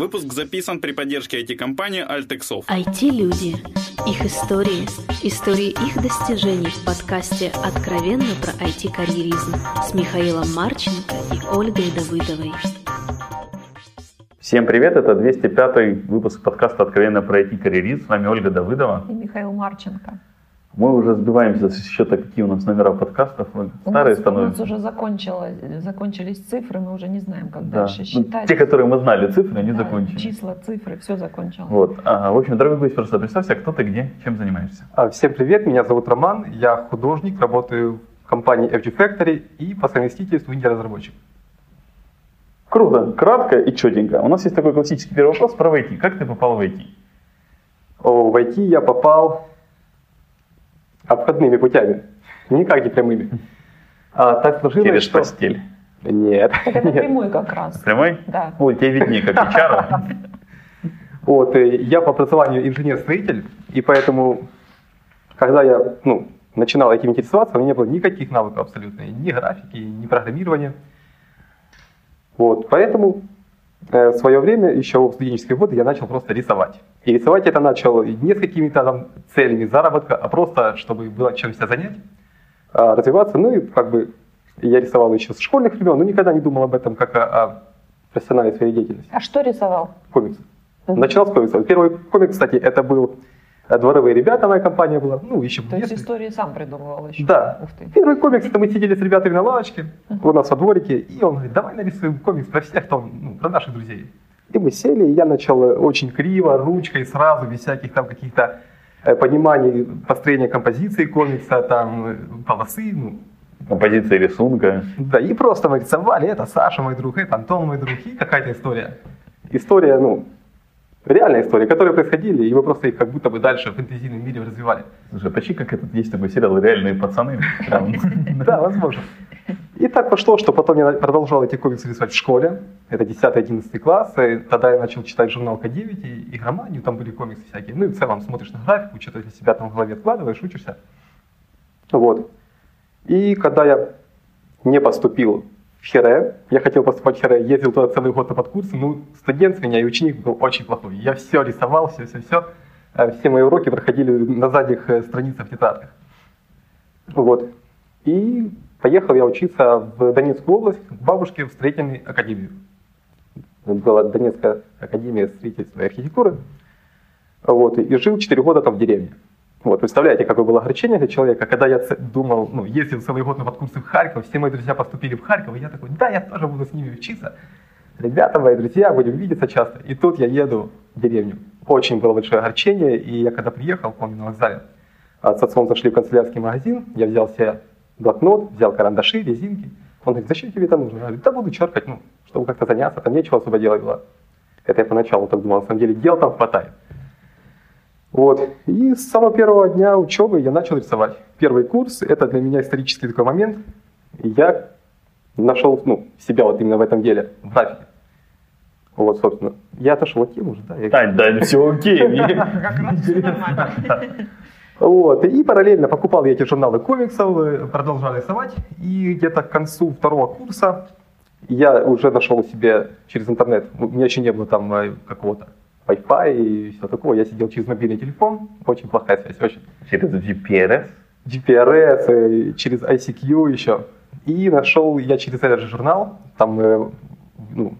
Выпуск записан при поддержке IT-компании Altexov. IT-люди. Их истории. Истории их достижений в подкасте «Откровенно про IT-карьеризм» с Михаилом Марченко и Ольгой Давыдовой. Всем привет, это 205 выпуск подкаста «Откровенно про IT-карьеризм». С вами Ольга Давыдова. И Михаил Марченко. Мы уже сбиваемся со счета, какие у нас номера подкастов. Старые у нас, становятся. У нас уже закончилось, закончились цифры, мы уже не знаем, как Да. дальше Ну, считать. те, которые мы знали, цифры, они Да, закончились. Числа, цифры, все закончилось. Вот. А, в общем, дорогой гость, просто представься, кто ты, где, чем занимаешься. А, Всем привет, меня зовут Роман, я художник, работаю в компании FG Factory и по совместительству инди-разработчик. Круто, кратко и четенько. У нас есть такой классический первый вопрос про IT. Как ты попал в IT? О, в IT я попал обходными путями, никак не прямыми. А, так сложилось, Через что... постель. Нет, Так это нет. прямой как раз. Прямой? Да. Ой, тебе виднее, как HR. Вот, э, я по образованию инженер-строитель, и поэтому, когда я ну, начинал этим интересоваться, у меня не было никаких навыков абсолютно, ни графики, ни программирования. Вот, поэтому в свое время, еще в студенческие годы, я начал просто рисовать. И рисовать это начал не с какими-то там целями заработка, а просто, чтобы было чем себя занять, а, развиваться. Ну и как бы я рисовал еще с школьных времен, но никогда не думал об этом как о, о профессиональной своей деятельности. А что рисовал? Комиксы. Начинал с комиксов. Первый комикс, кстати, это был э, «Дворовые ребята», моя компания была. Ну, еще в То есть истории сам придумывал еще? Да. Ух ты. Первый комикс, это мы сидели с ребятами на лавочке у нас во дворике, и он говорит, давай нарисуем комикс про всех, там, ну, про наших друзей. И мы сели, и я начал э, очень криво, ручкой сразу, без всяких там каких-то э, пониманий построения композиции комикса, там, э, полосы, ну, Композиция рисунка. да, и просто мы рисовали, это Саша мой друг, это Антон мой друг, и какая-то история. История, ну, реальная история, которые происходили, и мы просто их как будто бы дальше в фэнтезийном мире развивали. Слушай, почти как этот есть такой сериал «Реальные пацаны». Да, возможно. И так пошло, что потом я продолжал эти комиксы рисовать в школе. Это 10-11 класс. И тогда я начал читать журнал К9 и игроманию, там были комиксы всякие. Ну и в целом смотришь на графику, что-то для себя там в голове откладываешь, учишься. Вот. И когда я не поступил в Хире, я хотел поступать в Хире, ездил туда целый год на подкурсы, ну, студент с меня и ученик был очень плохой. Я все рисовал, все-все-все. Все мои уроки проходили на задних э, страницах в тетрадках. Вот. И поехал я учиться в Донецкую область к бабушке в строительную академию. Была Донецкая академия строительства и архитектуры. Вот. И жил 4 года там в деревне. Вот, представляете, какое было огорчение для человека, когда я думал, ну, ездил целый год на подкурсы в Харьков, все мои друзья поступили в Харьков, и я такой, да, я тоже буду с ними учиться. Ребята мои, друзья, будем видеться часто. И тут я еду в деревню. Очень было большое огорчение, и я когда приехал, помню, на вокзале, а, с отцом зашли в канцелярский магазин, я взял себе блокнот, взял карандаши, резинки. Он говорит, зачем тебе это нужно? Я говорю, да буду черкать, ну, чтобы как-то заняться, там нечего особо делать было. Это я поначалу так думал, на самом деле дел там хватает. Вот. И с самого первого дня учебы я начал рисовать. Первый курс, это для меня исторический такой момент. Я нашел ну, себя вот именно в этом деле, в графике. Вот, собственно. Я отошел от темы уже, да? я- Тань, да, все окей. Вот. И параллельно покупал я эти журналы комиксов, э, продолжал рисовать. И где-то к концу второго курса я уже нашел себе через интернет, у меня еще не было там э, какого-то Wi-Fi и все такого. Я сидел через мобильный телефон, очень плохая связь, очень. Через GPRS. GPRS, э, через ICQ еще. И нашел я через этот же журнал, там э, ну,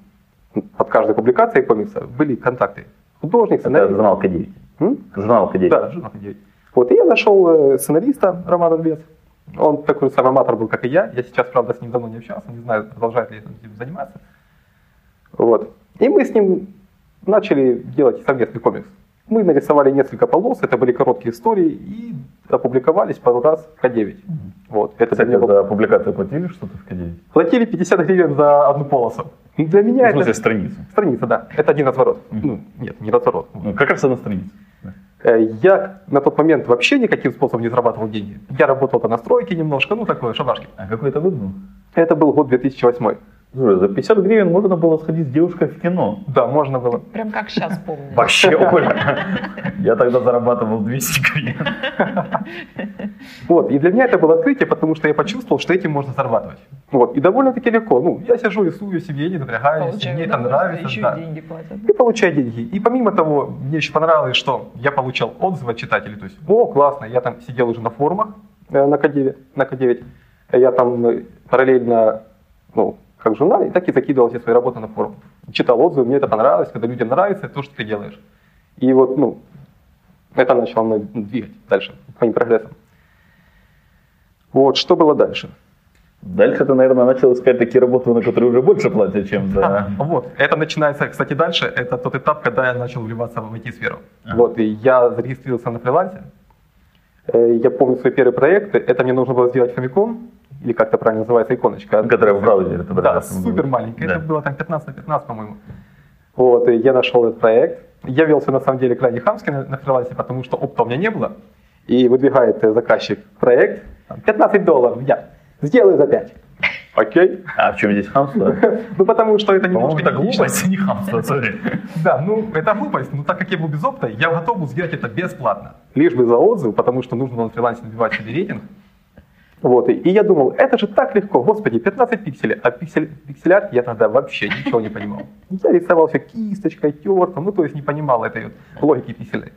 под каждой публикацией комикса были контакты. Художник, Это сценарист. журнал К9. М? Журнал К9. Да, журнал К9. Вот, и я нашел э, сценариста Романа Львец. Он такой же самый аматор был, как и я. Я сейчас, правда, с ним давно не общался, не знаю, продолжает ли этим заниматься. Вот. И мы с ним начали делать совместный комикс. Мы нарисовали несколько полос, это были короткие истории, и опубликовались пару раз в К9. Вот. Это Кстати, меня был- за публикацию платили что-то в К9? Платили 50 гривен за одну полосу. Ну, Для меня В смысле, это... страницу? Страница, да. Это один разворот. Ну, нет, не разворот. Ну, как раз одна страница. Э, Я на тот момент вообще никаким способом не зарабатывал деньги. Я работал по настройке немножко, ну такое, шабашки. А какой это год был? Это был год 2008. Слушай, за 50 гривен можно было сходить с девушкой в кино. Да, можно было. Прям как сейчас помню. Вообще, Оля. Я тогда зарабатывал 200 гривен. Вот, и для меня это было открытие, потому что я почувствовал, что этим можно зарабатывать. Вот, и довольно-таки легко. Ну, я сижу, рисую себе, не напрягаюсь, Получаю мне это нравится. еще да. и деньги платят. И получаю деньги. И помимо того, мне еще понравилось, что я получал отзывы от читателей. То есть, о, классно, я там сидел уже на форумах э, на К9, на К9. Я там э, параллельно, ну, как журнал, и так и закидывал все свои работы на форум. Читал отзывы, мне это понравилось, когда людям нравится то, что ты делаешь. И вот, ну, это начало мной двигать дальше, к моим прогрессам. Вот, что было дальше? Дальше ты, наверное, начал искать такие работы, на которые уже больше платят, чем за... А, вот, это начинается, кстати, дальше, это тот этап, когда я начал вливаться в IT-сферу. Ага. Вот, и я зарегистрировался на фрилансе. Э, Я помню свой первый проект, это мне нужно было сделать Famicom, или как это правильно называется, иконочка. Которая в браузере Да, отображается. супер маленькая, Да. это было там 15 на 15, по-моему. Вот, и я нашел этот проект. Я велся, на самом деле, крайне хамски на, на фрилансе, потому что опыта у меня не было. И выдвигает э, заказчик проект, там, 15 долларов, я сделаю за 5. Окей. А в чем здесь хамство? Ну, потому что это немножко это глупость, а не хамство, сори. Да, ну это глупость, но так как я был без опыта, я готов был сделать это бесплатно. Лишь бы за отзыв, потому что нужно было на фрилансе набивать себе рейтинг. Вот, и, и я думал, это же так легко, господи, 15 пикселей, а пиксель, пиксель-арт я тогда вообще ничего не понимал. Я рисовал все кисточкой, тертом, ну то есть не понимал этой вот логики пикселей.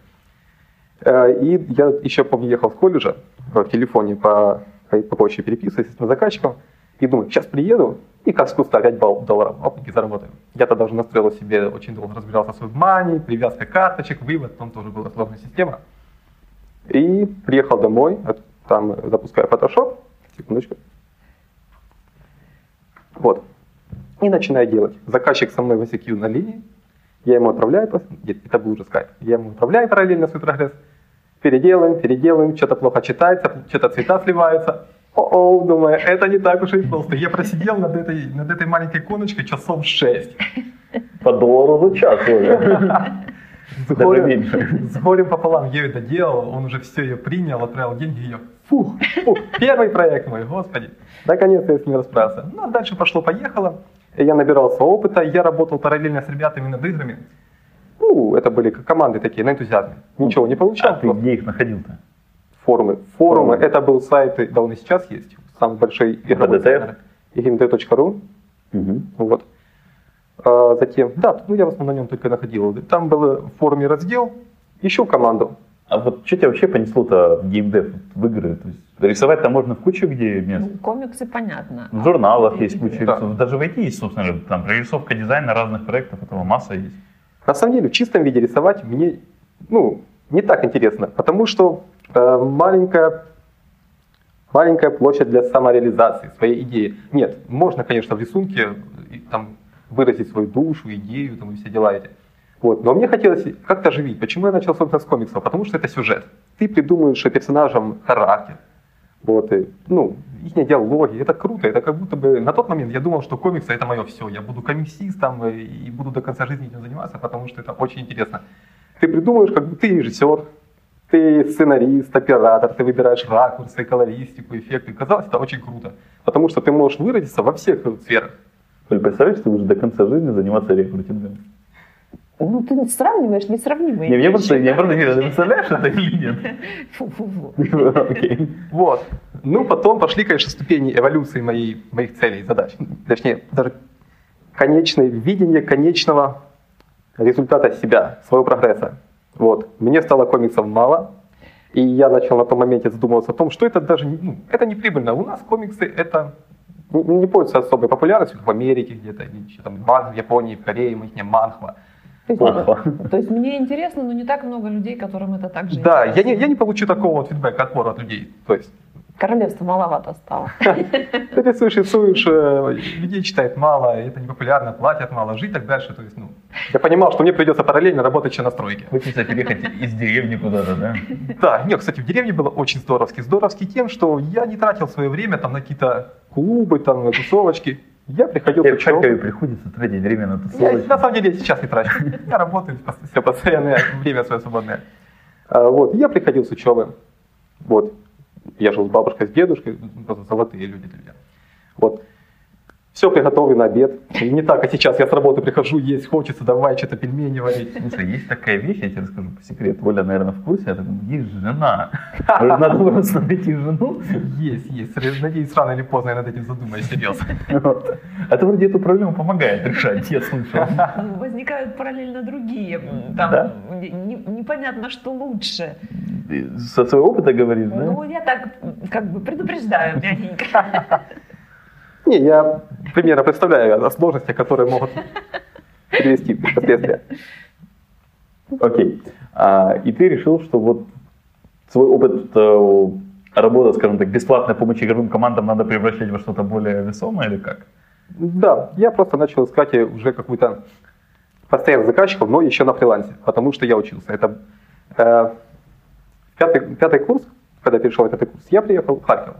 Э, И я еще помню, ехал с колледжа в телефоне по, по почте переписываясь с заказчиком, и думаю, сейчас приеду, и как с куста 5 бал- долларов, опаньки, заработаю. Я тогда уже настроил себе, очень долго разбирался с WebMoney, привязка карточек, вывод, там тоже была сложная система. И приехал домой, там запускаю Photoshop, секундочку. Вот. И начинаю делать. Заказчик со мной в ICQ на линии, я ему отправляю, нет, это был уже скайп, я ему отправляю параллельно свой прогресс, переделаем, переделаем, что-то плохо читается, что-то цвета сливаются. О-о, думаю, это не так уж и просто. Я просидел над этой, над этой маленькой иконочкой часов 6. По доллару за час, Оля. С горем, с горем пополам я это делал, он уже все ее принял, отправил деньги, я, фух, фух, первый проект мой, господи. Наконец-то я с ним расправился. Ну, а дальше пошло-поехало, я набирался опыта, я работал параллельно с ребятами над играми. Ну, это были команды такие, на энтузиазме. Ничего не А получал, ты где их находил-то? форумы. Форумы, Форумы. это был сайт, да он и сейчас есть, самый большой игровой сайт, gamd.ru. Угу. Вот. А, затем, да, ну я в основном на нем только находил. Там был в форуме раздел, ищу команду. А вот что тебя вообще понесло-то в геймдев, в игры? То есть рисовать-то можно в кучу где мест. Ну, комиксы понятно. В журналах есть куча Да. рисунков. Даже в IT есть, собственно, говоря, там прорисовка дизайна разных проектов, этого масса есть. На самом деле, в чистом виде рисовать мне, ну, не так интересно, потому что э, маленькая, маленькая площадь для самореализации своей идеи. Нет, можно, конечно, в рисунке там, выразить свою душу, идею там, и все дела эти. Вот. Но мне хотелось как-то оживить. Почему я начал, собственно, с комиксов? Потому что это сюжет. Ты придумываешь персонажам характер. Вот, и, ну, их диалоги, это круто, это как будто бы, на тот момент я думал, что комиксы это мое все, я буду комиксистом э, и буду до конца жизни этим заниматься, потому что это очень интересно. Ты придумываешь, как бы ты режиссер, ты сценарист, оператор, ты выбираешь ракурсы, колористику, эффекты. Казалось, это очень круто, потому что ты можешь выразиться во всех сферах. Коль, представляешь, ты уже до конца жизни заниматься рекрутингом? Ну, ты сравниваешь несравнимые Не, мне просто, я просто не представляешь это или нет? Фу-фу-фу. Окей. Вот. Ну, потом пошли, конечно, ступени эволюции моей, моих целей и задач. Точнее, даже конечное видение конечного результата себя, своего прогресса. Вот. Мне стало комиксов мало, и я начал на том моменте задумываться о том, что это даже не, ну, это не прибыльно. У нас комиксы это не, не пользуются особой популярностью, в Америке где-то, или там в Японии, в Корее, мы их не манхва. То есть, Плохо. то есть мне интересно, но не так много людей, которым это так же Да, интересно. я не, я не получу такого вот фидбэка, отпора от людей. То есть Королевство маловато стало. Ты рисуешь, рисуешь, э, людей читает мало, это не популярно, платят мало, жить так дальше. То есть, ну, я понимал, что мне придется параллельно работать еще на стройке. Хочется переехать из деревни куда-то, да? Да, нет, кстати, в деревне было очень здоровски. Здоровски тем, что я не тратил свое время там на какие-то клубы, там, на тусовочки. Я приходил Тебе в Харькове приходится тратить время на Я, тусовочки. на самом деле я сейчас не трачу. Я работаю все постоянное время свое свободное. А, Вот, я приходил с учебы. Вот, я жил с бабушкой, с дедушкой, просто золотые люди для меня. Вот. Все приготовлено, обед. Не так, как сейчас я с работы прихожу, есть хочется, давай что-то пельмени варить. Слушай, есть такая вещь, я тебе расскажу по секрету. Оля, наверное, в курсе. Я такой, есть жена. Надо просто найти жену. Есть, есть. Надеюсь, рано или поздно я над этим задумаюсь, серьезно. Это вроде эту проблему помогает решать, я слышал. Ну, Возникают параллельно другие. Там непонятно, что лучше. Ты Со своего опыта говоришь, да? Ну, я так как бы предупреждаю мягенько. Не, я примерно представляю о сложностях, которые могут привести к последствиям. Окей. А, и ты решил, что вот свой опыт э, работы, скажем так, бесплатной помощи игровым командам надо превращать во что-то более весомое или как? Да, я просто начал искать уже какую-то постоянных заказчиков, но еще на фрилансе, потому что я учился. Это э, пятый, пятый курс, когда перешел на пятый курс, я приехал в Харьков.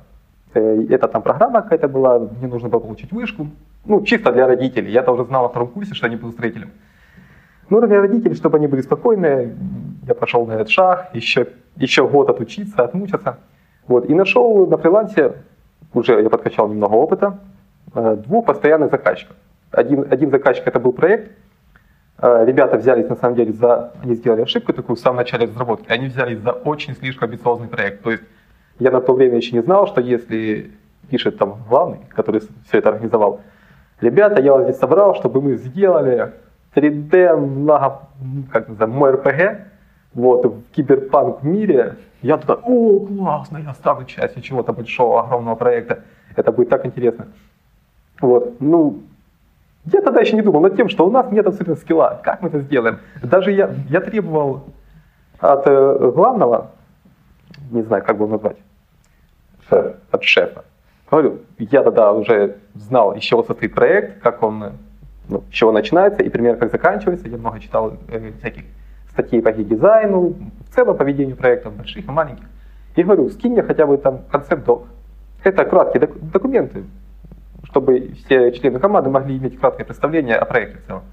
Э, это там программа какая-то была, мне нужно было получить вышку. Ну, чисто для родителей. Я-то уже знал на втором курсе, что я не строителем. Ну, для родителей, чтобы они были спокойны, я пошел на этот шаг, еще, еще год отучиться, отмучиться. Вот, и нашел на фрилансе, уже я подкачал немного опыта, э, двух постоянных заказчиков. Один, один заказчик это был проект, Э, ребята взялись на самом деле за, они сделали ошибку такую в самом начале разработки, они взялись за очень слишком амбициозный проект. То есть я на то время еще не знал, что если пишет там главный, который все это организовал, ребята, я вас здесь собрал, чтобы мы сделали 3D много, как называется, мой РПГ, вот, в киберпанк мире. Я туда, о, классно, я стану частью чего-то большого, огромного проекта. Это будет так интересно. Вот, ну, я тогда еще не думал над тем, что у нас нет абсолютно скилла. Как мы это сделаем? Даже я, я требовал от э, главного, не знаю, как бы назвать, Шеф. от шефа. Говорю, я тогда уже знал, из чего состоит проект, как он, ну, с чего начинается и примерно как заканчивается. Я много читал э, всяких статей по дизайну, в целом по ведению проектов, больших и маленьких. И говорю, скинь мне хотя бы там концепт-док. Это краткие док- документы, чтобы все члены команды могли иметь краткое представление о проекте в целом.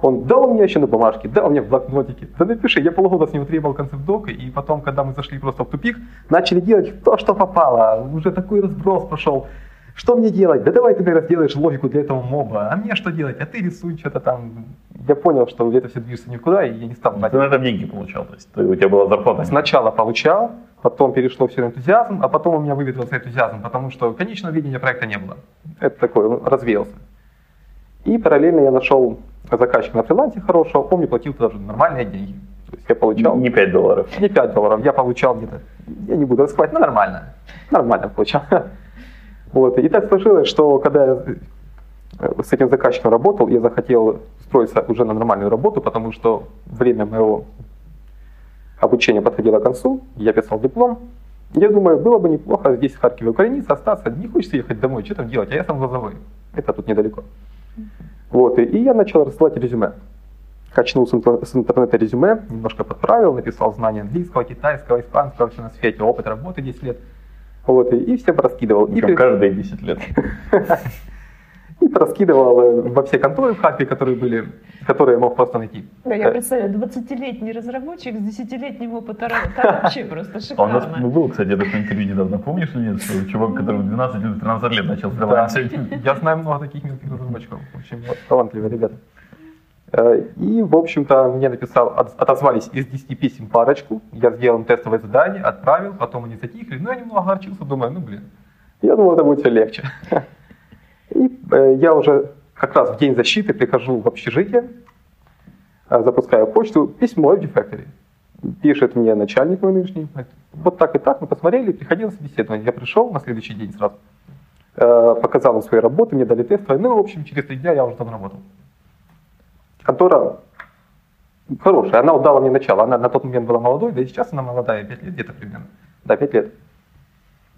Он дал мне еще на бумажке, дал мне в блокнотике. Да напиши, я полгода с него требовал концепт дока, и потом, когда мы зашли просто в тупик, начали делать то, что попало. Уже такой разброс прошел. Что мне делать? Да давай ты мне разделаешь логику для этого моба. А мне что делать? А ты рисуй что-то там. Я понял, что это все движется никуда, и я не стал брать. Ты на этом деньги получал, то есть ты- у тебя была зарплата. Сначала получал, потом перешло все на энтузиазм, а потом у меня выветрился энтузиазм, потому что конечного видения проекта не было. Это такой, он развеялся. И параллельно я нашел заказчика на фрилансе хорошего, мне платил даже нормальные деньги. То есть я получал Не 5 долларов. не 5 долларов, я получал где-то, я не буду раскрывать, но нормально. Нормально получал. Вот. И так сложилось, что когда я э, с этим заказчиком работал, я захотел устроиться уже на нормальную работу, потому что время моего обучения подходило к концу, я писал диплом. Я думаю, было бы неплохо здесь, в Харькове, укорениться, остаться. Не хочется ехать домой, что там делать? А я сам глазовой. Это тут недалеко. Вот, и, и я начал рассылать резюме. Качнул с, интер- с интернета резюме, немножко подправил, написал знания английского, китайского, испанского, все на свете, опыт работы 10 лет. Вот, и, и всем раскидывал. И, Причем каждые 10 лет. и раскидывал во все конторы в Харькове, которые были, которые я мог просто найти. Да, я Э, представляю, 20-летний разработчик с 10-летним опытом, это вообще просто А у нас шикарно. был, кстати, такое интервью недавно, помнишь или нет, что чувак, который в 12 или 13 лет начал Да. фрилансить. Я знаю много таких мелких разработчиков. Очень талантливые ребята. Э, И, в общем-то, мне написал, от- отозвались из 10 писем парочку. Я сделал им тестовое задание, отправил, потом они затихли. Ну, я немного огорчился, думаю, ну, блин. Я думал, это будет все легче. И э, я уже как раз в день защиты прихожу в общежитие, э, запускаю почту, письмо FD Factory. Пишет мне начальник мой нынешний, вот так и так, мы посмотрели, приходил на собеседование. Я пришел на следующий день сразу, э, показал им свои работы, мне дали тесты. Ну, в общем, через три дня я уже там работал. Контора хорошая, она удала мне начало. Она на тот момент была молодой, да и сейчас она молодая, 5 лет где-то примерно. Да, 5 лет.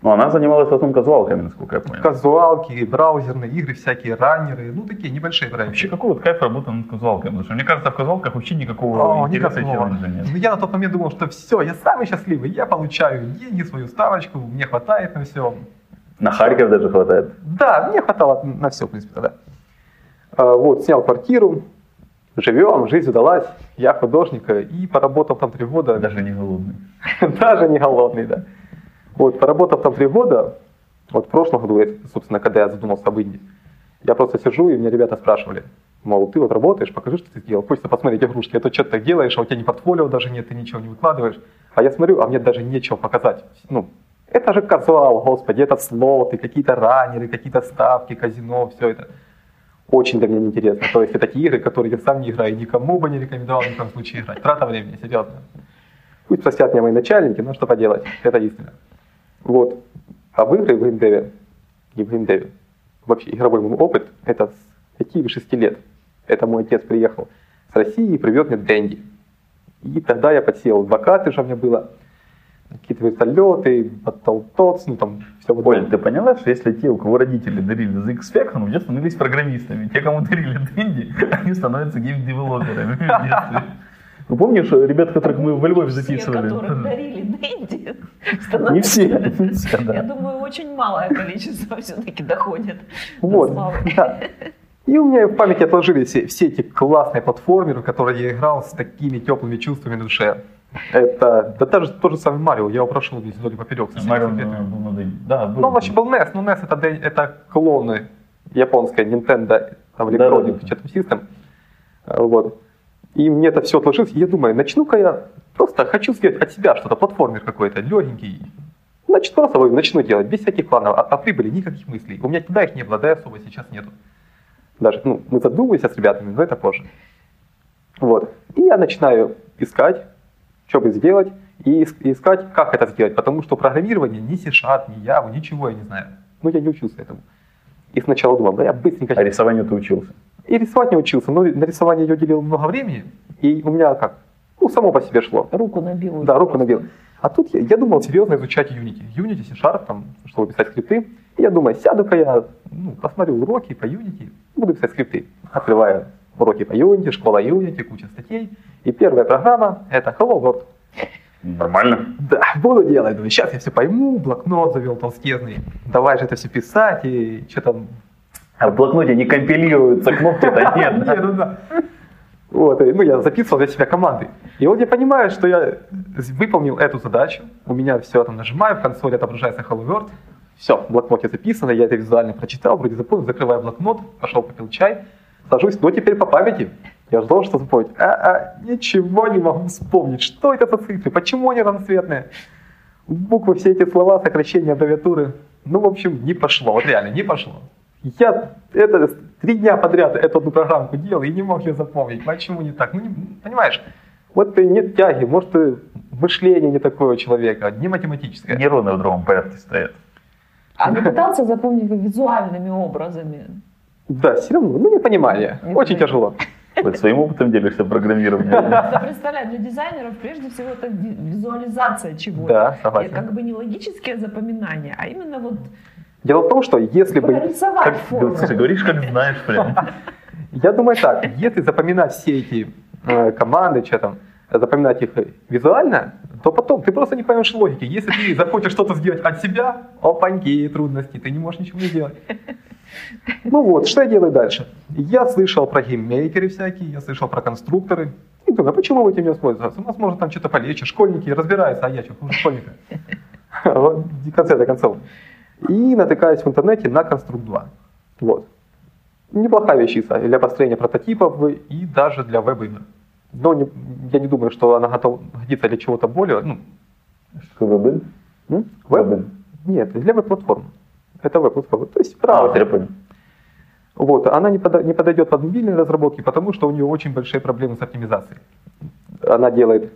Ну, она занималась в основном казуалками, насколько я понял. Казуалки, браузерные игры, всякие раннеры, ну такие небольшие Вообще, проекты. какой вот кайф работы над казуалками? Потому что мне кажется, в казуалках вообще никакого О, интереса никакого. челленджа нет. Ну, я на тот момент думал, что все, я самый счастливый, я получаю деньги, свою ставочку, мне хватает на все. На Харьков даже хватает. Да, мне хватало на все, в принципе, тогда. А, Вот, снял квартиру, живем, жизнь удалась, я художник, э, и поработал там три года. Даже не голодный. Даже не голодный, да. Вот, поработав там три года, вот в прошлом году, собственно, когда я задумался об Индии, Я просто сижу, и меня ребята спрашивали, мол, ты вот работаешь, покажи, что ты сделал. Хочется посмотреть игрушки, а то что ты так делаешь, а у тебя ни портфолио даже нет, ты ничего не выкладываешь. А я смотрю, а мне даже нечего показать. Ну, это же казуал, господи, это слоты, какие-то раннеры, какие-то ставки, казино, все это. Очень для меня неинтересно. То есть это такие игры, которые я сам не играю, никому бы не рекомендовал ни в коем случае играть. Трата времени, серьезно. Пусть простят меня мои начальники, но что поделать, это истина. Вот. А в игры в gamedev е, не в gamedev е, вообще игровой мой опыт, это с 5 или 6 лет. Это мой отец приехал с России и привез мне Дэнди. И тогда я подсел, адвокаты же у меня было, какие-то вертолеты, Battletoads, ну там все вот Оль, ты поняла, что если те, у кого родители дарили ZX Spectrum, ну, уже становились программистами. Те, кому дарили Дэнди, они становятся game developer ами. Ну, помнишь ребят, которых мы во Львове Все, записывали? которых дарили Дэнди, Не становятся- все, не все, Я да. думаю, очень малое количество все-таки доходит до Вот, да. И у меня в памяти отложились все, все эти классные платформеры, в которые я играл с такими теплыми чувствами на душе. Это, да даже тот же самый Марио, я его прошел весь вдоль поперек. Марио был на Дэнди. Да, был. Ну, он вообще был NES, но NES это, это клоны японской Nintendo там. Electronic Chatham System. А, Вот. И мне это все отложилось, и я думаю, начну-ка я просто хочу сделать от себя что-то, платформер какой-то, легенький. Значит, просто начну делать, без всяких планов, а, а прибыли никаких мыслей. У меня тогда их не было, да особо сейчас нету. Даже, ну, мы задумываемся с ребятами, но это позже. Вот. И я начинаю искать, что бы сделать, и искать, как это сделать. Потому что программирование ни C-Sharp, ни Java, ничего я не знаю. Ну, я не учился этому. И сначала думал, да я быстренько... А рисованию ты учился? И рисовать не учился, но на рисование я уделил много времени, и у меня как, ну, само по себе шло. Руку набил. Да, руку набил. А тут я, я думал серьезно изучать Unity. Unity, C-Sharp, там, чтобы писать скрипты. И я думаю, сяду-ка я, ну, посмотрю уроки по Unity, буду писать скрипты. Открываю уроки по Unity, школа Unity, куча статей. И первая программа — это Hello World. Нормально. Да, буду делать. Думаю, сейчас я все пойму, блокнот завел толстезный. Давай же это все писать, и что там А в блокноте не компилируются, кнопки-то нет. да? Ну. Вот, ну, я записывал для себя команды. И вот я понимаю, что я выполнил эту задачу. У меня все там нажимаю, в консоли отображается Hello World. Все, в блокноте записано, я это визуально прочитал, вроде запомнил, закрываю блокнот, пошел попил чай, сажусь, но теперь по памяти. Я ждал, что запомнить. А, а, ничего не могу вспомнить. Что это за цифры? Почему они разноцветные? Буквы, все эти слова, сокращения, аббревиатуры. Ну, в общем, не пошло. Вот реально, не пошло. Я это три дня подряд эту одну программку делал и не мог ее запомнить. Почему не так? Ну, не- понимаешь, вот и нет тяги, может, и мышление не такое у человека, не математическое. Нейроны в другом порядке стоят. А не пытался запомнить визуальными образами? Да, все равно, ну, непонимание. Не Очень понимаю. тяжело. Вот своим опытом делишься программированием. Просто представляю, для дизайнеров прежде всего это ви- визуализация чего-то. Да, И согласен. как бы не логическое запоминание, а именно вот Дело в том, что если бы... Как, форму. слушай, говоришь, как знаешь прям. Я думаю так, если запоминать все эти э, команды, что там, запоминать их визуально, то потом ты просто не поймешь логики. Если ты захочешь что-то сделать от себя, опаньки, трудности, ты не можешь ничего не делать. Ну вот, что я делаю дальше? Я слышал про GameMaker ы всякие, я слышал про конструкторы. И думаю, а почему бы этим не воспользоваться? У нас может там что-то полегче, школьники разбираются, а я что, хуже школьника. Вот, в конце-то концов. И натыкаюсь в интернете на Конструкт 2. Вот. Неплохая вещица для построения прототипов и даже для веб-игр. Но не- я не думаю, что она готова годится для чего-то более. Ну, Что веб? м? веб? Веб. Нет, для веб-платформ. Это веб-платформа. То есть А, вот браузер. я понял. Вот, она не, пода- не подойдет под мобильные разработки, потому что у нее очень большие проблемы с оптимизацией. Она делает,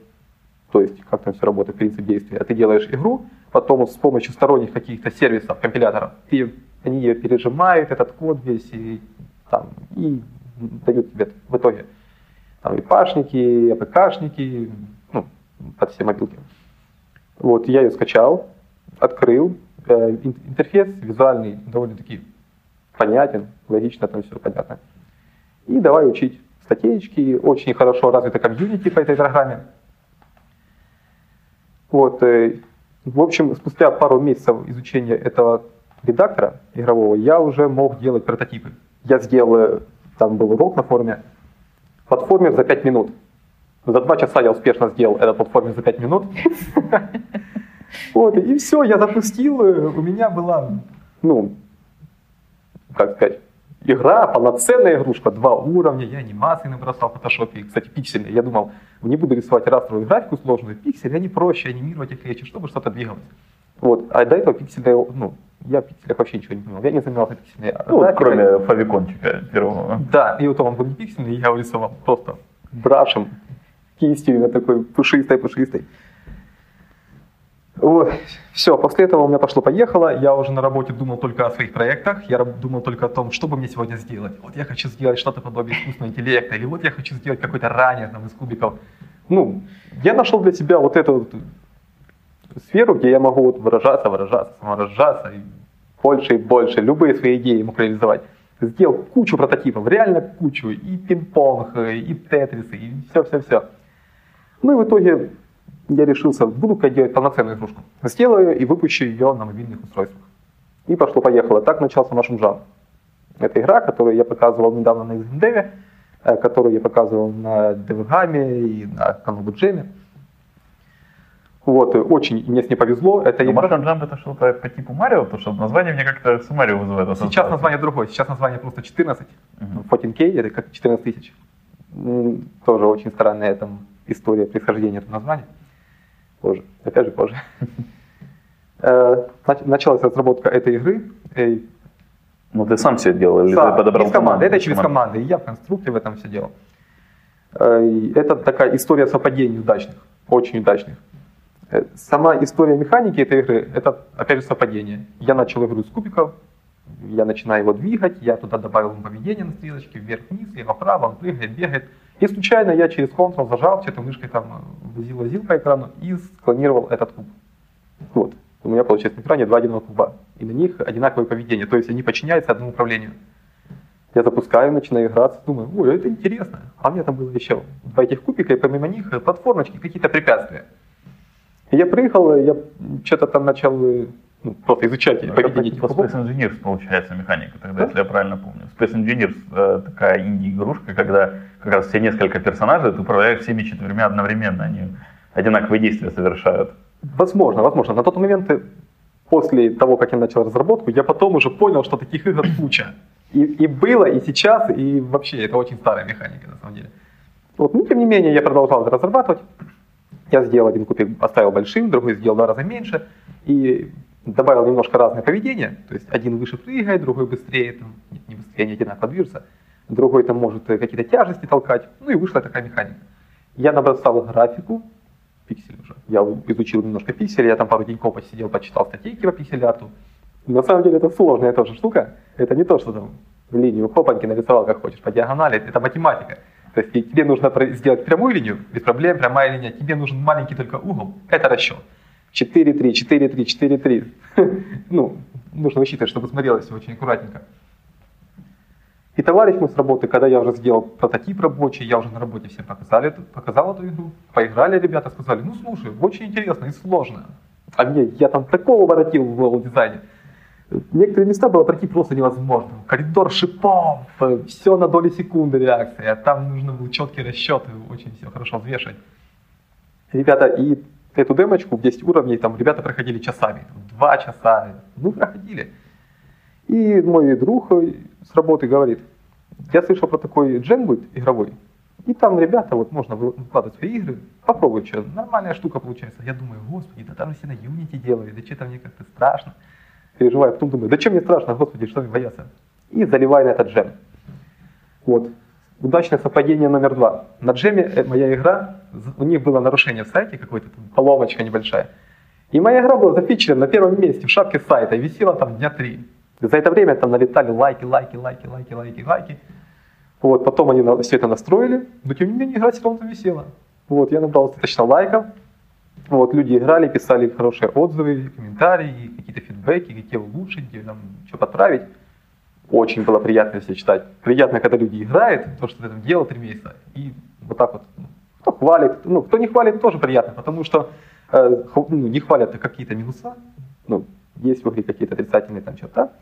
то есть как там все работает, принцип действия. Ты делаешь игру, потом с помощью сторонних каких-то сервисов, компиляторов, ты, они ее пережимают, этот код весь, и, там, и дают тебе в итоге там, и пашники, и АПКшники, ну, под все мобилки. Вот, я ее скачал, открыл, э, ин- интерфейс визуальный довольно-таки понятен, логично там все понятно. И давай учить статейки, очень хорошо развита комьюнити по этой программе. Вот, э, в общем, спустя пару месяцев изучения этого редактора игрового, я уже мог делать прототипы. Я сделал, э, там был урок на форуме, платформер за 5 минут. За 2 часа я успешно сделал этот платформер за 5 минут. Вот, и все, я запустил, э, у меня была, ну, как сказать, игра, полноценная игрушка, два уровня, я анимации набросал в фотошопе, кстати, пиксельные. Я думал, не буду рисовать растровую графику сложную, пиксели, они проще, анимировать их легче, чтобы что-то двигалось. Вот, а до этого пиксельные, ну, я в пикселях вообще ничего не понимал, я не занимался пиксельной Ну, графикой. кроме фавикончика первого. Да, и вот он был не пиксельный, я его рисовал просто брашем, кистью именно такой пушистой-пушистой. Вот, все, после этого у меня пошло-поехало, я уже на работе думал только о своих проектах, я думал только о том, что бы мне сегодня сделать. Вот я хочу сделать что-то подобие искусственного интеллекта, или вот я хочу сделать какой-то ранее там из кубиков. Ну, я нашел для себя вот эту вот сферу, где я могу вот выражаться, выражаться, самовыражаться, и больше и больше, любые свои идеи мог реализовать. Сделал кучу прототипов, реально кучу, и пинг-понг, и тетрисы, и все-все-все. Ну и в итоге я решился, буду-ка делать полноценную игрушку. Сделаю и выпущу ее на мобильных устройствах. И пошло-поехало. Так начался наш жанр. Это игра, которую я показывал недавно на XGameDev, э, которую я показывал на DevGame и на Канобу Джеме. Вот, очень мне с ней повезло. Это игра- Martian Jump это что-то по типу Марио, потому что название мне как-то с Марио вызывает Сейчас ассоциацию. название другое, сейчас название просто 14. Мгм. 14K, это как 14 тысяч. Тоже очень странная там история происхождения этого названия. Позже, опять же позже. Э, нач- Началась разработка этой игры. Ну, ты сам все делал, или сам, ты подобрал команду? Это через команды. Я в конструкте в этом все делал. Э, Это такая история совпадений удачных, очень удачных. Э, Сама история механики этой игры, это опять же совпадение. Я начал игру с кубиков, я начинаю его двигать, я туда добавил поведение на стрелочке, вверх-вниз, лево-право, он прыгает, бегает. И случайно я через Ctrl зажал, что-то мышкой там э, возил-возил по экрану и склонировал этот куб. Вот. У меня получается на экране два одинаковых куба. И на них одинаковое поведение. То есть они подчиняются одному управлению. Я запускаю, начинаю играться, думаю, ой, это интересно. А у меня там было еще два этих кубика, и помимо них э, платформочки, какие-то препятствия. И я приехал, э, я что-то там начал э, ну, просто изучать эти Это поведения типа. Space Engineers получается механика, тогда, Да? если я правильно помню. Space Engineers э, такая инди-игрушка, когда как раз все несколько персонажей, ты управляешь всеми четырьмя одновременно, они одинаковые действия совершают. Возможно, возможно. На тот момент, э, после того, как я начал разработку, я потом уже понял, что таких игр куча. И, и было, и сейчас, и вообще это очень старая механика на самом деле. Вот, ну, тем не менее, я продолжал разрабатывать. Я сделал один кубик, оставил большим, другой сделал два раза меньше. И добавил немножко разное поведение. То есть один выше прыгает, другой быстрее, там, не быстрее, не одинаково движется. Другой там может э, какие-то тяжести толкать. Ну и вышла такая механика. Я набросал графику, пиксель уже. Я изучил немножко пикселей, я там пару деньков посидел, почитал статейки по пиксель-арту. На самом деле это сложная тоже штука. Это не то, что там в линию хопаньки нарисовал как хочешь, по диагонали, это математика. То есть тебе нужно сделать прямую линию, без проблем, прямая линия. Тебе нужен маленький только угол, это расчет. 4-3, 4-3, 4-3. Ну, нужно высчитывать, чтобы смотрелось все очень аккуратненько. И товарищ мой с работы, когда я уже сделал прототип рабочий, я уже на работе всем показали, показал эту игру, поиграли ребята, сказали, ну слушай, очень интересно и сложно. А мне, я там такого воротил в level design е. Некоторые места было пройти просто невозможно. Коридор шипов, все на доли секунды реакция. А Там нужно был четкий расчет, и очень все хорошо взвешивать. Ребята, и эту демочку в 10 уровней, там ребята проходили часами, два часа, ну проходили. И мой друг э, с работы говорит, я слышал про такой джем будет игровой, и там ребята, вот можно вы- выкладывать свои игры, попробуй, что, нормальная штука получается. Я думаю, господи, да там все на Unity делали, да что-то мне как-то страшно. Переживаю, потом думаю, да что мне страшно, господи, что мне бояться. И заливаю на этот джем. Вот. Удачное совпадение номер два. На джеме э, моя игра, у них было нарушение в сайте, какой-то там поломочка небольшая. И моя игра была зафичена на первом месте в шапке сайта, висела там дня три. За это время там налетали лайки, лайки, лайки, лайки, лайки, лайки. Вот, потом они все это настроили, но тем не менее игра все равно висела. Вот, я набрал достаточно лайков. Вот, люди играли, писали хорошие отзывы, комментарии, какие-то фидбэки, где улучшить, где нам что подправить. Очень было приятно все читать. Приятно, когда люди играют, то, что ты там делал три месяца. И вот так вот, ну, кто хвалит, ну, кто не хвалит, тоже приятно, потому что э, ну, не хвалят какие-то минуса, ну, есть в игре какие-то отрицательные там черта,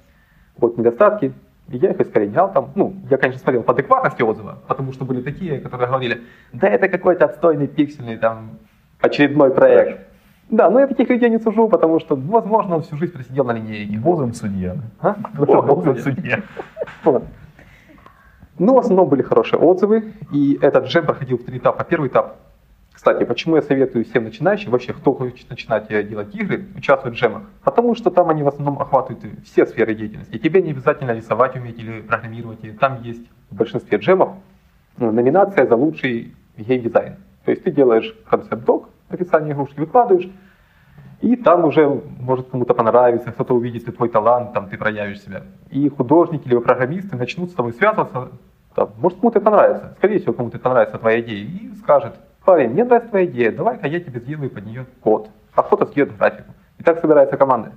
вот недостатки, и я их искоренял там. Ну, я, конечно, смотрел по адекватности отзыва, потому что были такие, которые говорили, да это какой-то отстойный пиксельный там очередной проект. Да, но я таких людей не сужу, потому что, возможно, он всю жизнь просидел на линейке. Бозом судья. А? Бозом судья. Ну, в основном были хорошие отзывы, и этот джем проходил в три этапа. Первый этап, кстати, почему я советую всем начинающим, вообще, кто хочет начинать э, делать игры, участвовать в джемах? Потому что там они в основном охватывают все сферы деятельности. Тебе не обязательно рисовать уметь или программировать. Там есть в большинстве джемов э, номинация за лучший геймдизайн. То есть ты делаешь концепт-док, описание игрушки, выкладываешь, и там уже может кому-то понравиться, кто-то увидит твой талант, там ты проявишь себя. И художники или программисты начнут с тобой связываться. Там, может кому-то понравится, скорее всего кому-то понравится твоя идея. И скажет, парень, мне нравится твоя идея, давай-ка я тебе сделаю под нее код. А кто-то сделает графику. И так собирается команда.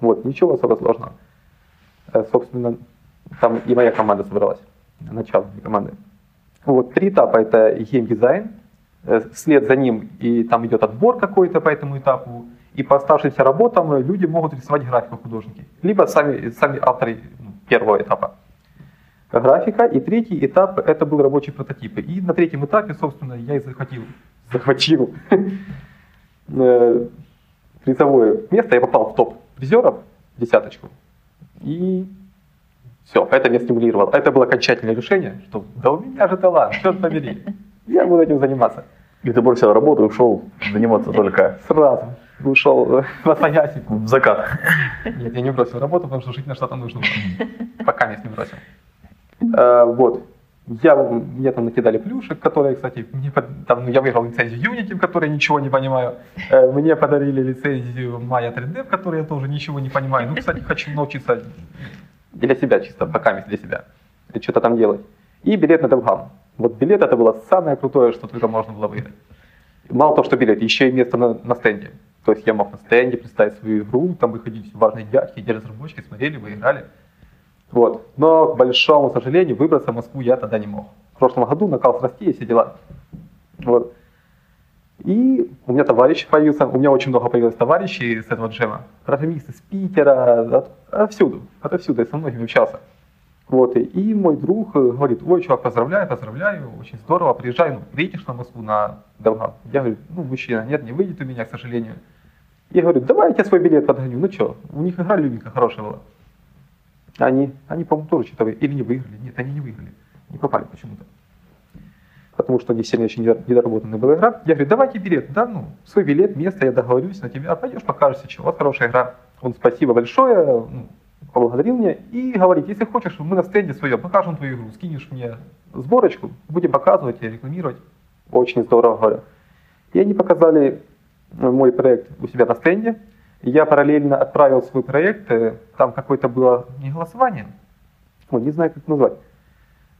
Вот, ничего особо сложного. Э, Собственно, там и моя команда собралась. Начало команды. Вот, три этапа это геймдизайн, Э, вслед за ним и там идет отбор какой-то по этому этапу, и по оставшимся работам люди могут рисовать графику художники, либо сами, сами авторы ну, первого этапа. Графика. И третий этап это был рабочий прототип. И на третьем этапе, собственно, я и захватил, захватил э, призовое место, я попал в топ призеров, десяточку. И все, это меня стимулировало. Это было окончательное решение, что да у меня же талант, черт побери. Я буду этим заниматься. И ты бросил работу и ушел заниматься только Сразу ушел в освояси. в закат. Нет, я не бросил работу, потому что жить на что-то нужно было. Пока не бросил. Э, вот. Я, мне там накидали плюшек, которые, кстати, мне там, ну, я выиграл лицензию Unity, в которой ничего не понимаю. Э, Мне подарили лицензию Maya 3D, в которой я тоже ничего не понимаю. Ну, кстати, хочу научиться для себя чисто, пока для себя. Что-то там делать. И билет на DevGam. Вот билет это было самое крутое, что только можно было выиграть. Мало того, что билет, еще и место на, на стенде. То есть я мог на стенде представить свою игру, там выходить важные дядьки, где разработчики смотрели, вы играли. Вот. Но, к большому сожалению, выбраться в Москву я тогда не мог. В прошлом году накал с России, все дела. Вот. И у меня товарищ появился, у меня очень много появилось товарищей с этого джема. Программисты с Питера, от, отовсюду, отовсюду, я со многими общался. Вот, и, и мой друг э, говорит, ой, чувак, поздравляю, поздравляю, очень здорово, приезжай, ну, приедешь на Москву на Довган. Я говорю, ну, мужчина, нет, не выйдет у меня, к сожалению. Я говорю, давай я тебе свой билет подгоню, ну что, у них игра любенькая, хорошая была. Они, они, по-моему, тоже что-то или не выиграли, нет, они не выиграли, не попали почему-то. Потому что они сильно еще недоработанная была игра. Я говорю, давайте билет, да, ну, свой билет, место, я договорюсь на тебя, пойдешь, покажешься, что, вот хорошая игра. Он, спасибо большое, ну, поблагодарил меня и говорит, если хочешь, мы на стенде своем покажем твою игру, скинешь мне сборочку, будем показывать и рекламировать. Очень здорово, говорю. И они показали э, мой проект у себя на стенде. Я параллельно отправил свой проект, э, там какое-то было не голосование, ой, не знаю, как это назвать.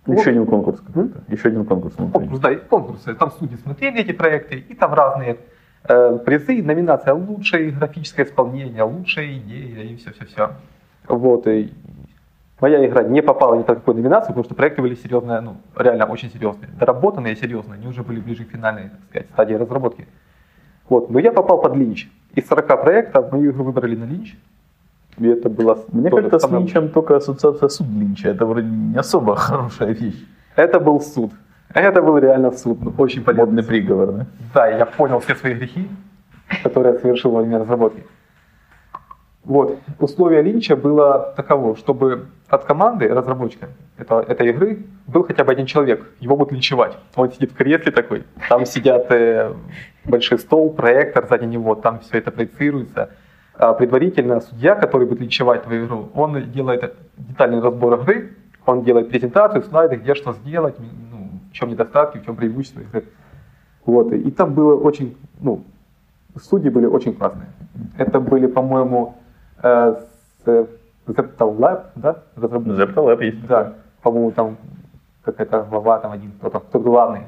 Еще один конкурс какой-то. Еще один конкурс. Конкурс, да, и конкурсы. Там судьи смотрели эти проекты, и там разные э, призы, номинация лучшее графическое исполнение, лучшая идея и все-все-все. Вот, и моя игра не попала ни в какую номинацию, потому что проекты были серьезные, ну, реально очень серьезные. Доработанные серьезные, они уже были ближе к финальной, так сказать, стадии разработки. Вот, но я попал под линч. Из 40 проектов мою игру выбрали на линч. И это было Мне как-то с Линчем только ассоциация суд Линча. Это вроде не особо хорошая вещь. Это был суд. Это был реально суд, ну, очень полезный. Модный приговор, да? Да, я понял все свои грехи, которые я совершил во время разработки. Вот. Условие Линча было таково, чтобы от команды разработчика это, этой игры был хотя бы один человек. Его будут линчевать. Он сидит в кресле такой, там сидят э, большой стол, проектор сзади него, там все это проецируется. А предварительно судья, который будет линчевать твою игру, он делает детальный разбор игры, он делает презентацию, слайды, где что сделать, ну, в чем недостатки, в чем преимущества игры. Вот, и там было очень, ну, судьи были очень классные. Это были, по-моему, э, с Zeptal Lab, да, разработчики? Zeptal есть. Да, по-моему, там какая-то глава, там один, кто-то, кто главный,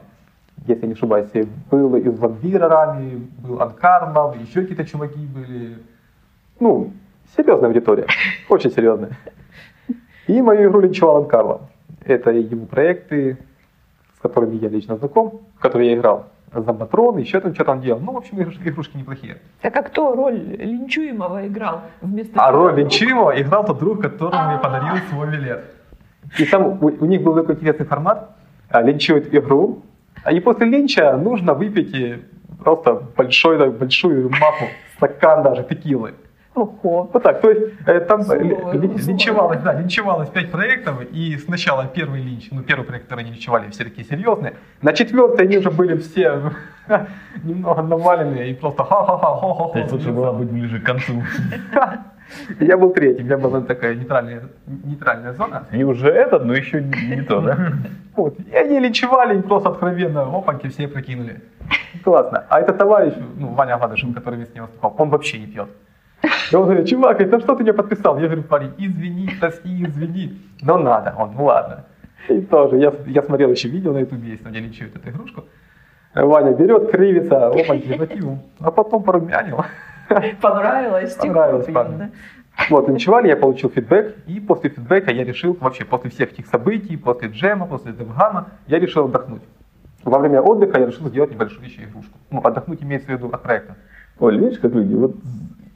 если не ошибаюсь, был из Вампира Рами, был Анкарнов, еще какие-то чуваки были. Ну, серьезная аудитория, очень серьезная. И мою игру линчевал Анкарлов. Это его проекты, с которыми я лично знаком, в которые я играл. Зомбатрон, еще там что-то он делал. Ну, в общем, игрушки, игрушки неплохие. Так а кто роль линчуемого играл вместо А роль Линчиева играл тот друг, которому мне подарил свой билет. И там у, у них был такой интересный формат. а, Линчуют игру, а и после линча нужно выпить э, просто большой, так, большую маху, стакан даже текилы. Ого. Вот так, то есть э, там ли- условия. линчевалось, да, линчевалось пять проектов, и сначала первый линч, ну первый проект, который они линчевали, все такие серьезные, на четвертой они уже были все немного наваленные и просто ха-ха-ха, хо-хо-хо. То есть лучше было быть ближе к концу. Я был третьим, я была такая нейтральная, нейтральная зона. И уже этот, но еще не, то, да? Вот. И они линчевали, просто откровенно, опаньки, все прокинули. Классно. А этот товарищ, ну, Ваня Гладышев, который вместе с ним выступал, он вообще не пьет. И он говорит, чувак, это что ты мне подписал? Я говорю, парень, извини, прости, извини. Но надо. Он, ну ладно. И тоже, я, я смотрел еще видео на ютубе, есть, где линчуют эту игрушку. Ваня берет, кривится, опаньки, захватил. А потом порумянил. Понравилось? Понравилось Тихо, парню. да. Вот, линчевали, я получил фидбэк, и после фидбэка я решил, вообще после всех этих событий, после джема, после девгама, я решил отдохнуть. Во время отдыха я решил сделать небольшую еще игрушку. Ну, отдохнуть имеется в виду от проекта. Оль, видишь, как люди, вот,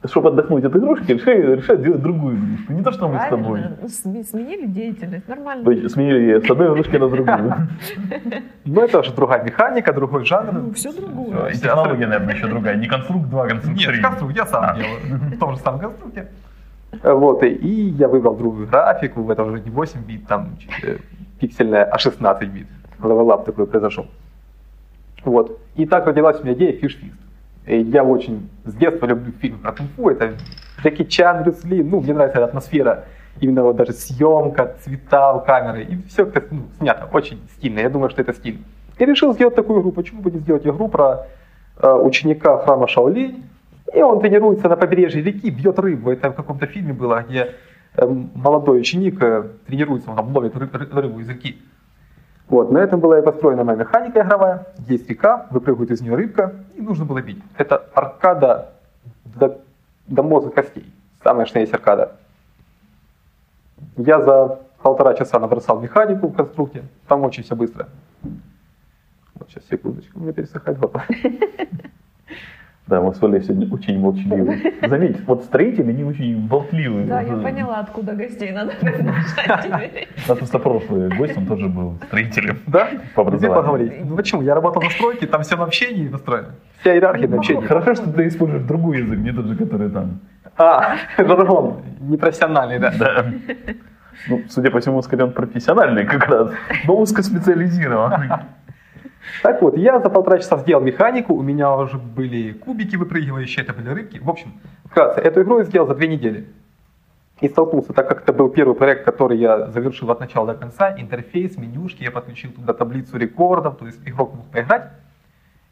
чтобы отдохнуть от игрушки, решили, решают делать другую игрушку. Не то, что мы с тобой. Правильно. Ну, сме- Сменили деятельность, нормально. То есть сменили с одной игрушки на другую. Но это уже другая механика, другой жанр. Ну, все другое. И технология, наверное, еще другая. Не конструкт 2, а конструкт 3. Нет, конструкт я сам А. делаю. В том же самом конструкте. Вот, и, я выбрал другую графику, это уже не 8 бит, там э, пиксельная, а 16 бит. Левелап такой произошел. Вот. И так родилась у меня идея. И Я очень с детства люблю фильмы про кунг-фу. Это Джеки Чан, Брюс Ли. Ну, мне нравится эта атмосфера. Именно вот даже съемка, цвета у камеры. И все как ну, снято. Очень стильно. Я думаю, что это стиль. И решил сделать такую игру. Почему бы не сделать игру про э, ученика храма Шаолинь. И он тренируется на побережье реки, бьет рыбу. Это в каком-то фильме было, где э, молодой ученик э, тренируется, он там ловит ры- ры- рыбу из реки. Вот, на этом была и построена моя механика игровая. Есть река, выпрыгивает из нее рыбка, и нужно было бить. Это аркада до, до мозга костей. Самая что есть аркада. Я за полтора часа набросал механику в конструкте. Там очень все быстро. Вот сейчас, секундочку, у меня пересыхает вода. Да, мы с Олей сегодня очень молчаливы. Заметь, вот строители не очень болтливые. Да, я поняла, откуда гостей надо приглашать. У нас просто прошлый гость, он тоже был строителем. Да? По образованию. поговорить? Ну почему? Я работал на стройке, там все на общении построено. Вся иерархия на общении. Хорошо, что ты используешь другой язык, не тот же, который там. А, жаргон. Непрофессиональный, да. Да. Ну, судя по всему, скорее он профессиональный как раз, но узкоспециализированный. Так вот, я за полтора часа сделал механику, у меня уже были кубики выпрыгивающие, это были рыбки. В общем, вкратце, эту игру я сделал за две недели. И столкнулся, так как это был первый проект, который я завершил от начала до конца, интерфейс, менюшки, я подключил туда таблицу рекордов, то есть игрок мог поиграть,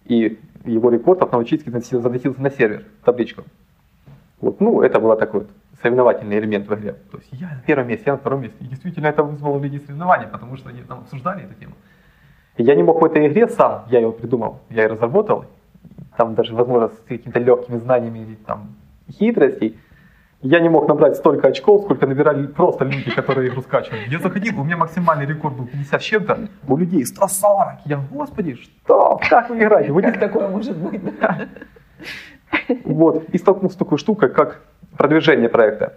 и его рекорд автоматически заносил- заносился на сервер, в табличку. Вот, ну, это был такой вот соревновательный элемент в игре. То есть я на первом месте, я на втором месте. И действительно это вызвало людей соревнования, потому что они там обсуждали эту тему. Я не мог в этой игре сам, я ее придумал, я ее разработал, там даже, возможно, с какими-то легкими знаниями там, хитростей, я не мог набрать столько очков, сколько набирали просто люди, которые игру скачивали. Я заходил, у меня максимальный рекорд был 50 с чем-то, у людей 140. Я, господи, что? Как вы играете? Вы Как такое может быть? вот, и столкнулся с такой штукой, как продвижение проекта.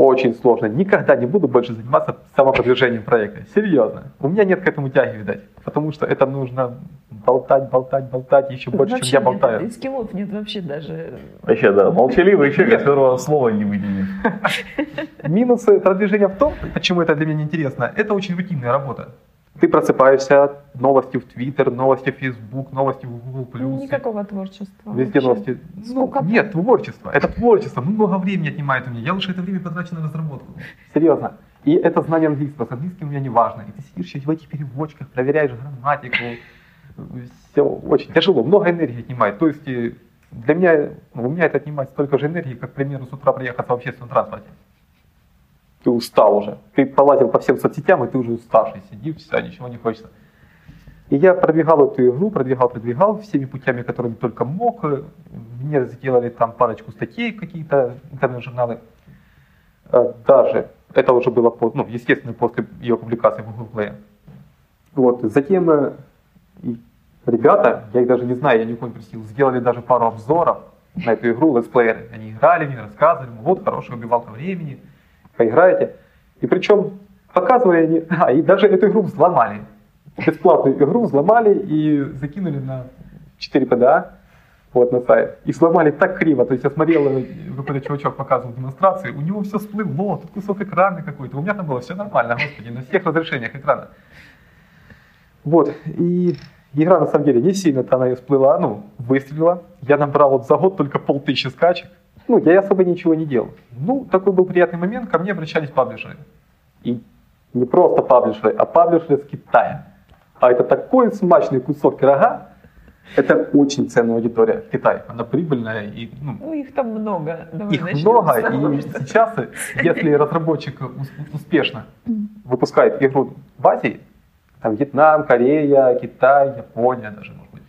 Очень сложно. Никогда не буду больше заниматься самопродвижением проекта. Серьезно. У меня нет к этому тяги, видать. Потому что это нужно болтать, болтать, болтать еще больше, Вообще чем я нет, болтаю. и скиллов нет вообще даже. Вообще, да, молчаливый человек, от которого слова не вытянет. Минусы продвижения в том, почему это для меня неинтересно, это очень рутинная работа. Ты просыпаешься, новости в Твиттер, новости в Facebook, новости в Google+. Никакого творчества. Везде вообще. новости. Ну, Сколько- нет, творчество. Это творчество. Много времени отнимает у меня. Я лучше это время потрачу на разработку. Серьезно. И это знание английского. С английским у меня не важно. И ты сидишь в этих переводчиках, проверяешь грамматику. Все очень тяжело. Много энергии отнимает. То есть э, для меня, ну, у меня это отнимает столько же энергии, как, к примеру, с утра проехаться в общественном транспорте. Ты устал уже. Ты полазил по всем соцсетям, и ты уже уставший сидишь, все, ничего не хочется. И я продвигал эту игру, продвигал, продвигал всеми путями, которыми только мог. Мне сделали там парочку статей, какие-то интернет-журналы. Э, Даже это уже было, ну, естественно, после ее публикации в Google Play. Вот. Затем э, ребята, я их даже не знаю, я не просил, сделали даже пару обзоров на эту игру, летсплееры. Они играли, мне рассказывали, вот хорошая убивалка времени, поиграете. И причем показывали они, а, и даже эту игру взломали. Бесплатную игру взломали и закинули на 4 PDA. вот на сайт. Их сломали так криво, то есть я смотрел, э, какой-то чувачок показывал демонстрации, у него все всплыло, тут кусок экрана какой-то, у меня там было все нормально, господи, на всех разрешениях экрана. Вот, и игра на самом деле не сильно-то она и всплыла, ну, выстрелила. Я набрал вот за год только полтысячи скачек. Ну, я особо ничего не делал. Ну, такой был приятный момент, ко мне обращались паблишеры. И не просто паблишеры, а паблишеры с Китая. А это такой смачный кусок пирога, это очень ценная аудитория в Китае. Она прибыльная и ну, Ну, их там много. Давай их начнем много, и что- сейчас, если разработчик ус- успешно выпускает игру в Азии, там Вьетнам, Корея, Китай, Япония даже, может быть,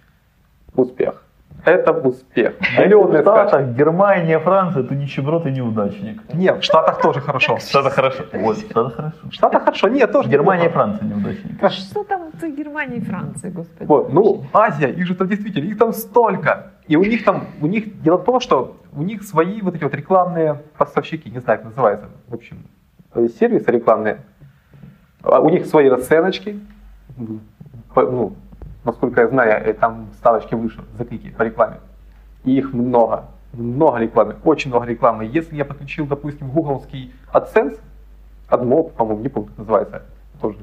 успех. Это успех. А если в Миллионные. Штатах, Германия, Франция, то нищеброд и неудачник. Нет, в Штатах тоже хорошо. В Штатах хорошо. Вот, в Штатах хорошо. В Штатах хорошо, нет, тоже Германия и. Франция неудачник. А Что там с Германией и Францией, господи? Вот, ну, Азия, их же там действительно, их там столько. И у них там, у них дело в том, что у них свои вот эти вот рекламные поставщики, не знаю, как называется, в общем, э, сервисы рекламные. А У них свои расценочки, ну, насколько я знаю, э, там ставочки выше за клики по рекламе. И их много, много рекламы, очень много рекламы. Если я подключил, допустим, гугловский AdSense, AdMob, по-моему, не помню, как называется, тоже,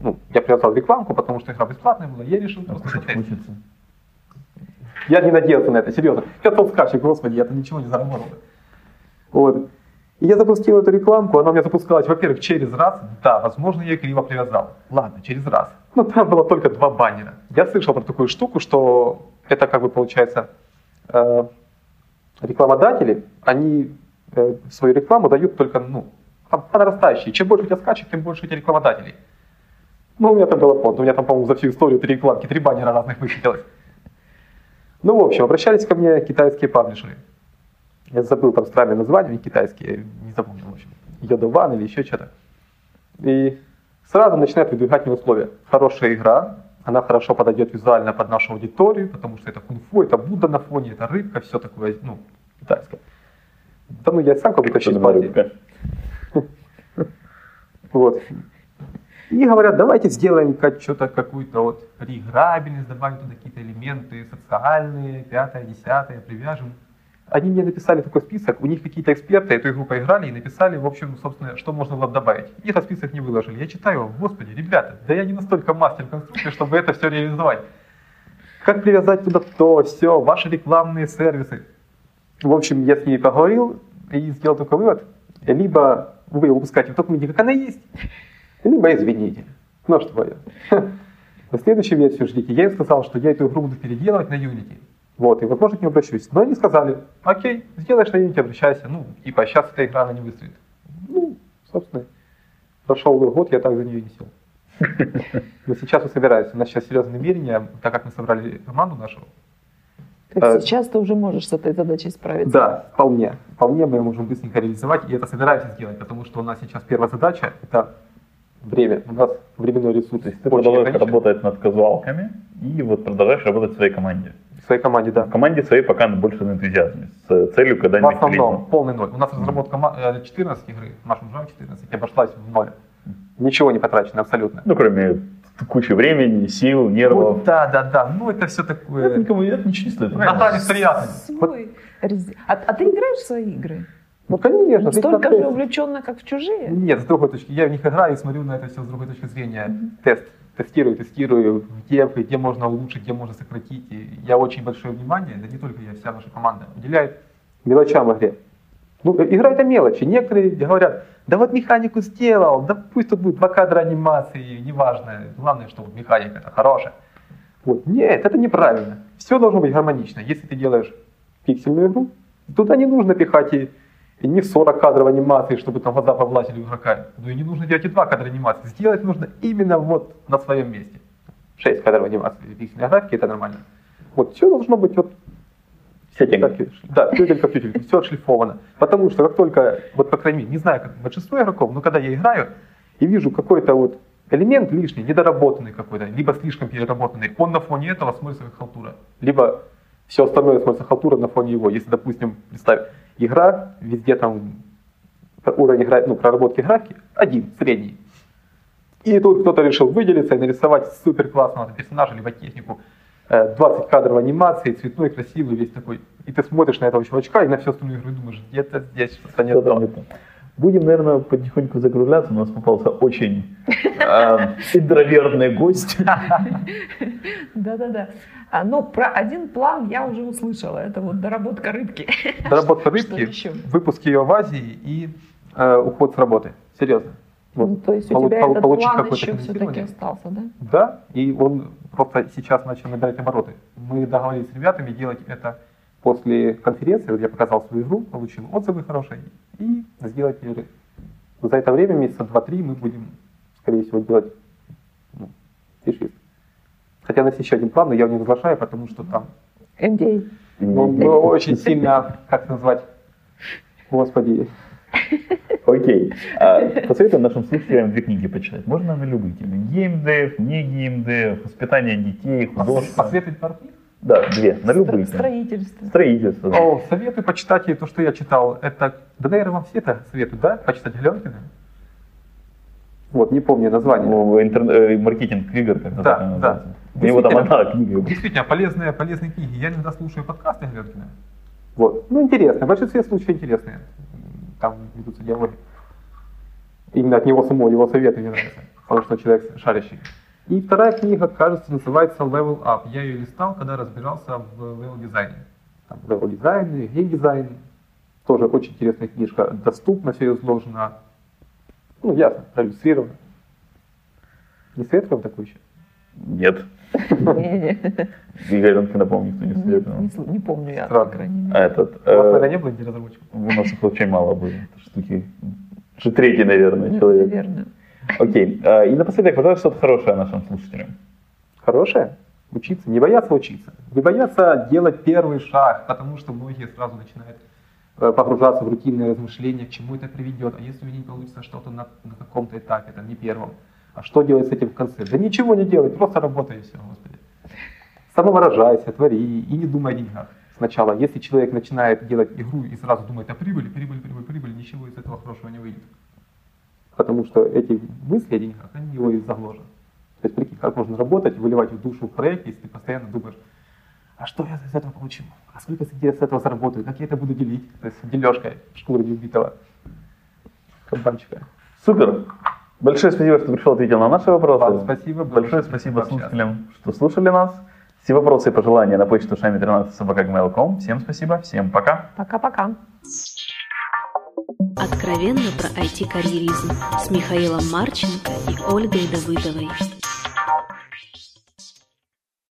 ну, я привязал рекламку, потому что игра бесплатная была, я решил А просто хочется. Я не надеялся на это, серьезно. 500 скачек, господи, я-то ничего не заработал. Вот. И я запустил эту рекламку, она у меня запускалась, во-первых, через раз. Да, возможно, я криво привязал. Ладно, через раз. Но там было только два баннера. Я слышал про такую штуку, что это как бы получается э, рекламодатели, они э, свою рекламу дают только, ну, по по нарастающей. Чем больше у тебя скачек, тем больше у тебя рекламодателей. Ну, у меня там было фонд, у меня там, по-моему, за всю историю три рекламки, три баннера разных высветилось. Ну, в общем, обращались ко мне китайские паблишеры. Я забыл там странные названия, они китайские, не запомнил, в общем. Йодован или еще что-то. И сразу начинают выдвигать мне условия. Хорошая игра, она хорошо подойдет визуально под нашу аудиторию, потому что это кунг-фу, это Будда на фоне, это рыбка, все такое, ну, китайское. Да ну, я сам как Азии. рыбка? Вот. И говорят, давайте сделаем как что-то, какую-то вот реиграбельность, добавим туда какие-то элементы социальные, пятое, десятое, привяжем. Они мне написали такой список, у них какие-то эксперты эту игру поиграли и написали, в общем, собственно, что можно было бы добавить. И этот список не выложили. Я читаю, господи, ребята, да я не настолько мастер конструкции, чтобы это все реализовать. Как привязать туда то, все, ваши рекламные сервисы. В общем, я с ней поговорил и сделал такой вывод. Либо вы выпускаете в таком виде, как она есть, либо извините. Ну что я. На следующую версию ждите. Я им сказал, что я эту игру буду переделывать на Unity. Вот, и, возможно, к ним обращусь. Но они сказали, окей, сделаешь на Unity, обращайся. Ну, типа, сейчас эта игра, она не выстрелит. Ну, собственно, прошел год, я так за нее не сел. Но сейчас мы собираемся. У нас сейчас серьезные намерения, так как мы собрали команду нашу. Есть э, сейчас ты уже можешь с этой задачей справиться. Да, вполне. Вполне мы можем быстренько реализовать, и это собираемся сделать, потому что у нас сейчас первая задача – это время. У нас временной ресурс То есть ты продолжаешь ограничен. работать над казуалками и вот продолжаешь работать в своей команде. В своей команде, да. В команде своей пока больше на энтузиазме, с целью В когда-нибудь основном клинить. полный ноль. У нас разработка ма- э, 14 игры, нашим жам 14, обошлась в ноль. Ничего не потрачено абсолютно. Ну, кроме кучи времени, сил, Ну, нервов. да, да, да. Ну, это все Это такое. никому это ничего не стоит. Награни с приятными. Свой. А, а ты играешь в свои игры? Ну, конечно. Столько же увлеченно, как в чужие? Нет, с другой точки. Я в них играю и смотрю на это все с другой точки зрения. Тест. Тестирую, тестирую, где, где можно улучшить, где можно сократить. И я очень большое внимание, да не только я, вся наша команда, уделяет мелочам в игре. Ну, э, игра это мелочи. Некоторые говорят, да вот механику сделал, да пусть тут будет два кадра анимации, неважно. Главное, что вот механика это хорошая. Вот. Нет, это неправильно. Все должно быть гармонично. Если ты делаешь пиксельную игру, туда не нужно пихать и, и не 40 кадров анимации, чтобы там глаза повлазили у игрока. Ну и не нужно делать и два кадра анимации. Сделать нужно именно вот на своем месте. 6 кадров анимации пиксельной графике это нормально. Вот все должно быть вот Сеттинг. так, да, тютелька в тютельку, все отшлифовано. Потому что как только, вот по крайней мере, не знаю, как большинство игроков, но когда я играю и вижу какой-то вот элемент лишний, недоработанный какой-то, либо слишком переработанный, он на фоне этого смотрится как халтура. Либо все остальное смотрится халтура на фоне его. Если, допустим, представь, игра, везде там уровень игра, ну, проработки графики один, средний. И тут кто-то решил выделиться и нарисовать супер классного персонажа, либо технику э, 20 кадров анимации, цветной, красивый, весь такой. И ты смотришь на этого чувачка и на всю остальную игру и думаешь, где-то здесь что-то не то. Будем, наверное, потихоньку закругляться. У нас попался очень э, интровертный гость. Да-да-да. А, ну, про один план я уже услышала. Это вот доработка рыбки. Доработка рыбки, выпуск ее в Азии и э, уход с работы. Серьезно. Вот. Ну, то есть у тебя этот план еще все-таки остался, да? Да, и он просто сейчас начал набирать обороты. Мы договорились с ребятами делать это после конференции, вот я показал свою игру, получил отзывы хорошие, и сделать ее. За это время, месяца два-три, мы будем, скорее всего, делать ну, фишист. Хотя у нас еще один план, но я его не разглашаю, потому что там NDA. ну, мы очень сильно, как это назвать, господи, Окей. А, посоветуем нашим слушателям две книги почитать. Можно на любые темы. Геймдев, не геймдев, воспитание детей, художество. посоветовать пару книг? Да, две, на любые. Строительство. Строительство. да. О, советую почитать и то, что я читал. Это, да, наверное, вам все это советуют, да? Почитать Галенкина? Вот, не помню название. Ну, интер- э, маркетинг игр, как Да, да. называется. У него там одна книга. Действительно, полезные, полезные книги. Я иногда слушаю подкасты Галенкина. Вот. Ну, интересно. В большинстве случаев интересные. Там ведутся диалоги. Именно от него самого, его советы мне нравятся. Потому что человек шарящий. И вторая книга, кажется, называется Level Up. Я ее листал, когда разбирался в level дизайне. Там level дизайн, геймдизайн. Тоже очень интересная книжка. Доступно, все изложено. Ну, ясно, проиллюстрировано. Не советую вам такую еще? Нет. Игорь Ранкина, помню, никто не советовал. не помню я, по Странно. крайней А мере. этот... У вас, э, наверное, не было где разработчиков? У нас их очень мало было. Штуки... Уже третий, наверное, человек. Наверное. Окей. А, И напоследок, пожалуйста, что-то хорошее нашим слушателям. Хорошее? Учиться, не бояться учиться. Не бояться делать первый шаг, потому что многие сразу начинают э, погружаться в рутинные размышления, к чему это приведет, а если у меня не получится что-то на, на каком-то этапе, там, не первом, а что делать с этим в конце? Да ничего не делать, просто работай и все, Господи. Самовыражайся, твори и не думай о деньгах. Сначала, если человек начинает делать игру и сразу думает о прибыли, прибыль, прибыль, прибыль, ничего из этого хорошего не выйдет. Потому что эти мысли о деньгах, они его и заложат. То есть, прикинь, как можно работать, выливать в душу в проект, если ты постоянно думаешь, а что я из этого получу? А сколько я с этого заработаю? Как я это буду делить? То есть дележкой шкуры неубитого кабанчика. Супер. Большое спасибо, что пришел, ответил на наши вопросы. Вам спасибо. Большое спасибо слушателям, что слушали нас. Все вопросы и пожелания на почту шами 13 собака Всем спасибо, всем пока. Пока-пока. Откровенно про IT-карьеризм с Михаилом Марченко и Ольгой Давыдовой.